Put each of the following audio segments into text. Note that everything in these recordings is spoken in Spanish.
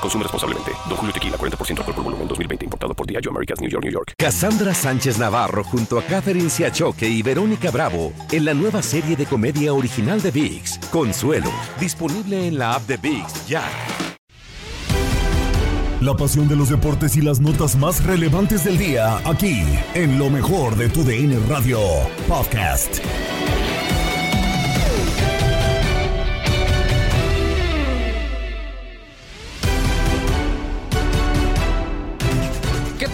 Consume responsablemente. Don Julio Tequila, 40% alcohol por volumen, 2020. Importado por Diageo Americas, New York, New York. Cassandra Sánchez Navarro junto a Catherine Siachoque y Verónica Bravo en la nueva serie de comedia original de VIX, Consuelo. Disponible en la app de VIX, ya. La pasión de los deportes y las notas más relevantes del día, aquí, en lo mejor de tu DN Radio Podcast.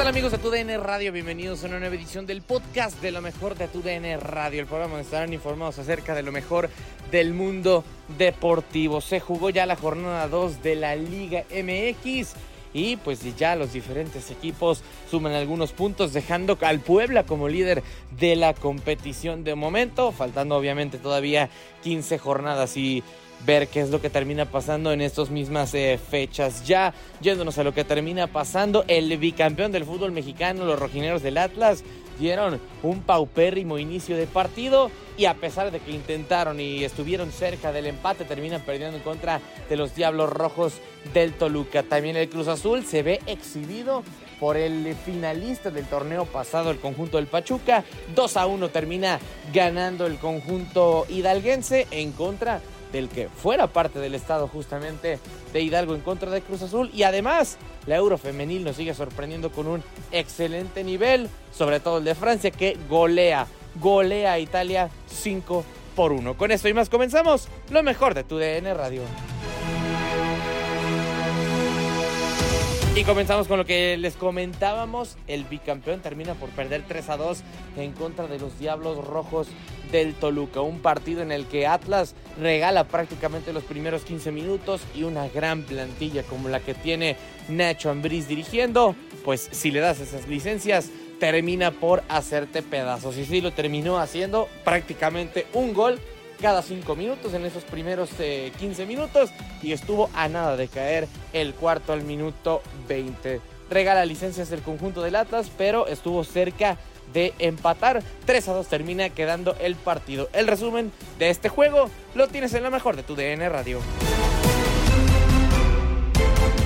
Tal amigos de TUDN Radio? Bienvenidos a una nueva edición del podcast de lo mejor de TUDN Radio, el programa donde estarán informados acerca de lo mejor del mundo deportivo. Se jugó ya la jornada 2 de la Liga MX y pues ya los diferentes equipos suman algunos puntos dejando al Puebla como líder de la competición de momento, faltando obviamente todavía 15 jornadas y ver qué es lo que termina pasando en estas mismas eh, fechas. Ya yéndonos a lo que termina pasando, el bicampeón del fútbol mexicano, los rojineros del Atlas, dieron un paupérrimo inicio de partido y a pesar de que intentaron y estuvieron cerca del empate, terminan perdiendo en contra de los Diablos Rojos del Toluca. También el Cruz Azul se ve exhibido por el finalista del torneo pasado, el conjunto del Pachuca. 2 a 1 termina ganando el conjunto hidalguense en contra del que fuera parte del estado justamente de Hidalgo en contra de Cruz Azul y además la Euro femenil nos sigue sorprendiendo con un excelente nivel, sobre todo el de Francia que golea, golea a Italia 5 por 1. Con esto y más comenzamos lo mejor de tu DN Radio. Y comenzamos con lo que les comentábamos. El bicampeón termina por perder 3 a 2 en contra de los Diablos Rojos del Toluca. Un partido en el que Atlas regala prácticamente los primeros 15 minutos y una gran plantilla como la que tiene Nacho Ambriz dirigiendo. Pues si le das esas licencias, termina por hacerte pedazos. Y sí lo terminó haciendo prácticamente un gol cada 5 minutos en esos primeros eh, 15 minutos y estuvo a nada de caer el cuarto al minuto 20. Regala licencias del conjunto del Atlas, pero estuvo cerca de empatar. 3 a 2 termina quedando el partido. El resumen de este juego lo tienes en la mejor de tu DN Radio.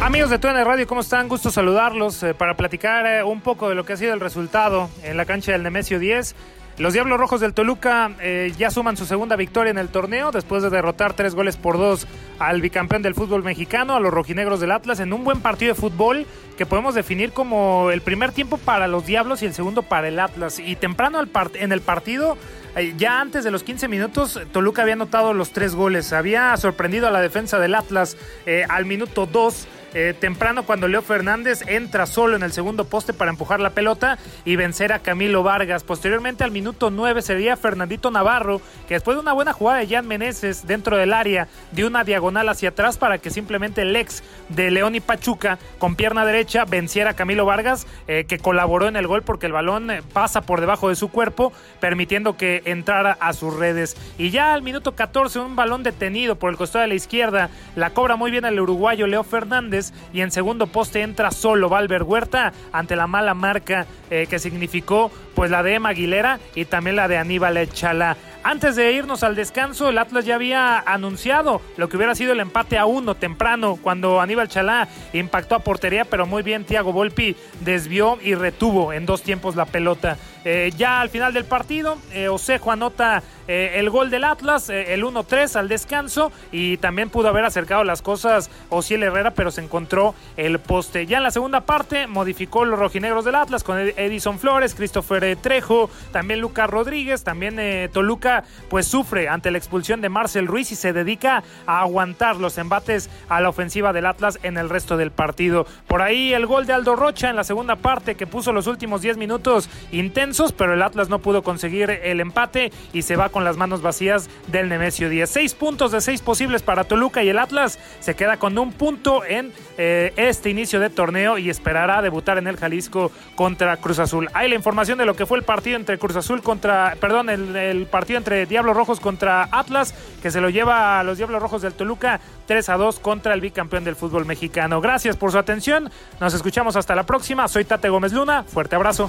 Amigos de TUN Radio, ¿cómo están? Gusto saludarlos eh, para platicar eh, un poco de lo que ha sido el resultado en la cancha del Nemesio 10. Los Diablos Rojos del Toluca eh, ya suman su segunda victoria en el torneo después de derrotar tres goles por dos al bicampeón del fútbol mexicano, a los rojinegros del Atlas, en un buen partido de fútbol que podemos definir como el primer tiempo para los Diablos y el segundo para el Atlas. Y temprano en el partido, eh, ya antes de los 15 minutos, Toluca había anotado los tres goles. Había sorprendido a la defensa del Atlas eh, al minuto 2. Eh, temprano cuando Leo Fernández entra solo en el segundo poste para empujar la pelota y vencer a Camilo Vargas. Posteriormente al minuto 9 sería Fernandito Navarro, que después de una buena jugada de Jan Meneses dentro del área, dio una diagonal hacia atrás para que simplemente el ex de León y Pachuca con pierna derecha venciera a Camilo Vargas, eh, que colaboró en el gol porque el balón eh, pasa por debajo de su cuerpo, permitiendo que entrara a sus redes. Y ya al minuto 14, un balón detenido por el costado de la izquierda, la cobra muy bien el uruguayo Leo Fernández Y en segundo poste entra solo Valver Huerta ante la mala marca eh, que significó pues la de Emma Aguilera y también la de Aníbal Echala. Antes de irnos al descanso, el Atlas ya había anunciado lo que hubiera sido el empate a uno temprano cuando Aníbal Chalá impactó a portería, pero muy bien Thiago Volpi desvió y retuvo en dos tiempos la pelota. Eh, ya al final del partido, eh, Osejo anota eh, el gol del Atlas, el 1-3 al descanso y también pudo haber acercado las cosas Ociel Herrera, pero se encontró el poste. Ya en la segunda parte modificó los rojinegros del Atlas con Edison Flores, Christopher Trejo, también Lucas Rodríguez, también Toluca pues sufre ante la expulsión de Marcel Ruiz y se dedica a aguantar los embates a la ofensiva del Atlas en el resto del partido. Por ahí el gol de Aldo Rocha en la segunda parte que puso los últimos 10 minutos intensos pero el Atlas no pudo conseguir el empate y se va con las manos vacías del Nemesio 10. Seis puntos de seis posibles para Toluca y el Atlas se queda con un punto en eh, este inicio de torneo y esperará debutar en el Jalisco contra Cruz Azul. Hay la información de lo que fue el partido entre Cruz Azul contra, perdón, el, el partido entre Diablos Rojos contra Atlas, que se lo lleva a los Diablos Rojos del Toluca 3 a 2 contra el bicampeón del fútbol mexicano. Gracias por su atención. Nos escuchamos hasta la próxima. Soy Tate Gómez Luna. Fuerte abrazo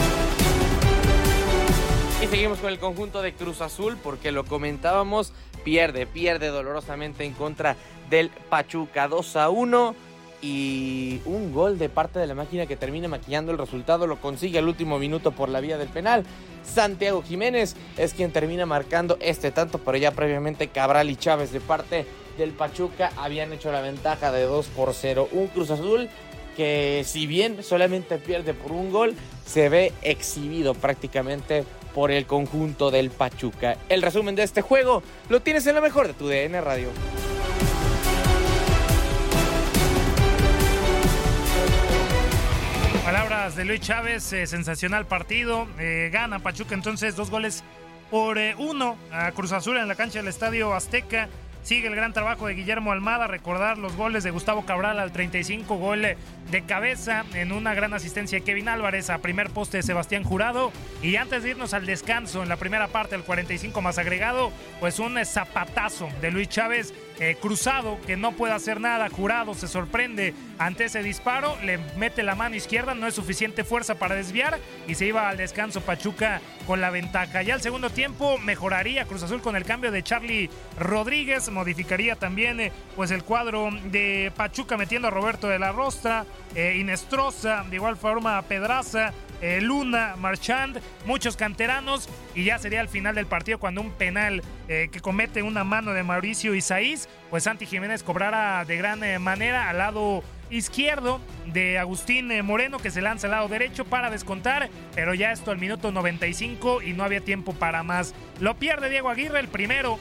Seguimos con el conjunto de Cruz Azul porque lo comentábamos, pierde, pierde dolorosamente en contra del Pachuca 2 a 1 y un gol de parte de la máquina que termina maquillando el resultado, lo consigue al último minuto por la vía del penal. Santiago Jiménez es quien termina marcando este tanto, pero ya previamente Cabral y Chávez de parte del Pachuca habían hecho la ventaja de 2 por 0. Un Cruz Azul que si bien solamente pierde por un gol, se ve exhibido prácticamente por el conjunto del Pachuca. El resumen de este juego lo tienes en lo mejor de tu DN Radio. Palabras de Luis Chávez, eh, sensacional partido, eh, gana Pachuca entonces dos goles por eh, uno a Cruz Azul en la cancha del Estadio Azteca. Sigue el gran trabajo de Guillermo Almada, recordar los goles de Gustavo Cabral al 35, gol de cabeza en una gran asistencia de Kevin Álvarez a primer poste de Sebastián Jurado. Y antes de irnos al descanso en la primera parte, el 45 más agregado, pues un zapatazo de Luis Chávez eh, cruzado que no puede hacer nada. Jurado se sorprende ante ese disparo, le mete la mano izquierda, no es suficiente fuerza para desviar y se iba al descanso Pachuca con la ventaja. Ya al segundo tiempo mejoraría Cruz Azul con el cambio de Charlie Rodríguez, modificaría también eh, pues el cuadro de Pachuca metiendo a Roberto de la Rostra, eh, Inestrosa, de igual forma Pedraza, eh, Luna, Marchand, muchos canteranos y ya sería el final del partido cuando un penal eh, que comete una mano de Mauricio Isaís, pues Santi Jiménez cobrara de gran eh, manera al lado izquierdo de Agustín Moreno que se lanza al lado derecho para descontar, pero ya esto al minuto 95 y no había tiempo para más. Lo pierde Diego Aguirre el primero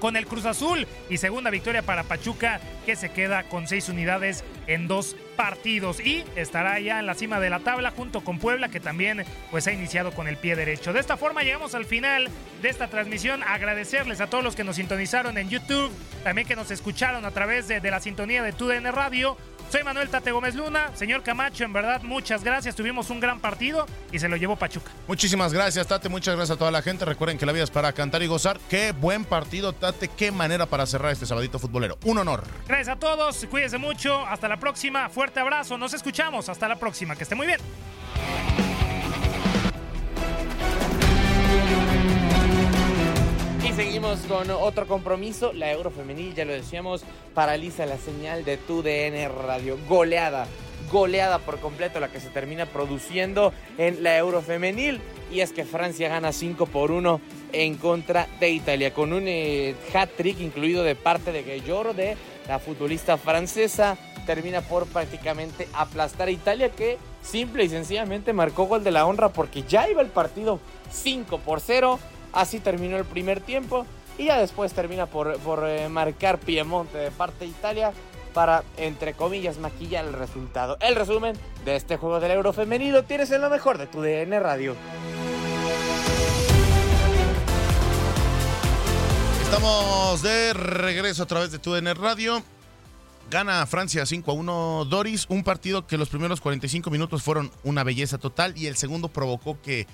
con el Cruz Azul y segunda victoria para Pachuca que se queda con seis unidades en dos partidos y estará ya en la cima de la tabla junto con Puebla que también pues ha iniciado con el pie derecho. De esta forma llegamos al final de esta transmisión. Agradecerles a todos los que nos sintonizaron en YouTube, también que nos escucharon a través de, de la sintonía de TUDN Radio. Soy Manuel Tate Gómez Luna. Señor Camacho, en verdad, muchas gracias. Tuvimos un gran partido y se lo llevó Pachuca. Muchísimas gracias, Tate. Muchas gracias a toda la gente. Recuerden que la vida es para cantar y gozar. Qué buen partido, Tate. Qué manera para cerrar este sabadito futbolero. Un honor. Gracias a todos. Cuídense mucho. Hasta la próxima. Fuerte abrazo. Nos escuchamos. Hasta la próxima. Que esté muy bien. Seguimos con otro compromiso. La Eurofemenil, ya lo decíamos, paraliza la señal de tu DN Radio. Goleada, goleada por completo la que se termina produciendo en la Eurofemenil. Y es que Francia gana 5 por 1 en contra de Italia, con un eh, hat-trick incluido de parte de Guillor, de la futbolista francesa. Termina por prácticamente aplastar a Italia, que simple y sencillamente marcó gol de la honra porque ya iba el partido 5 por 0. Así terminó el primer tiempo y ya después termina por, por eh, marcar Piemonte de parte de Italia para, entre comillas, maquillar el resultado. El resumen de este juego del Euro femenino tienes en lo mejor de tu DN Radio. Estamos de regreso a través de tu DN Radio. Gana Francia 5 a 1 Doris, un partido que los primeros 45 minutos fueron una belleza total y el segundo provocó que,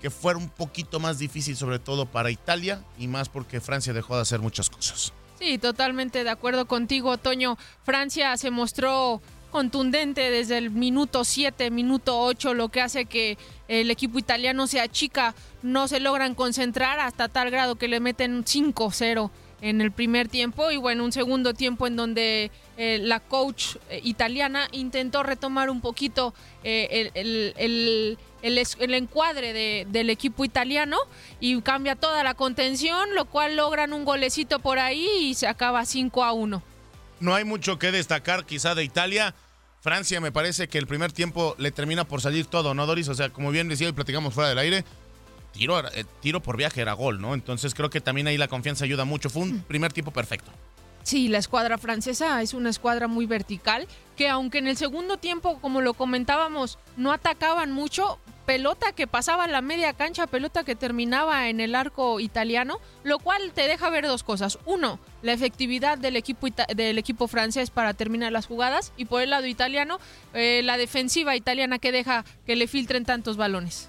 que fuera un poquito más difícil, sobre todo para Italia y más porque Francia dejó de hacer muchas cosas. Sí, totalmente de acuerdo contigo, Toño. Francia se mostró contundente desde el minuto 7, minuto 8, lo que hace que el equipo italiano se achica, no se logran concentrar hasta tal grado que le meten 5-0 en el primer tiempo y bueno, un segundo tiempo en donde eh, la coach eh, italiana intentó retomar un poquito eh, el, el, el, encuadre de, del equipo italiano y cambia toda la contención, lo cual logran un golecito por ahí y se acaba 5 a 1. No hay mucho que destacar quizá de Italia. Francia me parece que el primer tiempo le termina por salir todo, ¿no, Doris? O sea, como bien decía y platicamos fuera del aire, tiro, eh, tiro por viaje era gol, ¿no? Entonces creo que también ahí la confianza ayuda mucho. Fue un primer tiempo perfecto. Sí, la escuadra francesa es una escuadra muy vertical, que aunque en el segundo tiempo, como lo comentábamos, no atacaban mucho, pelota que pasaba la media cancha, pelota que terminaba en el arco italiano, lo cual te deja ver dos cosas. Uno, la efectividad del equipo, del equipo francés para terminar las jugadas y por el lado italiano, eh, la defensiva italiana que deja que le filtren tantos balones.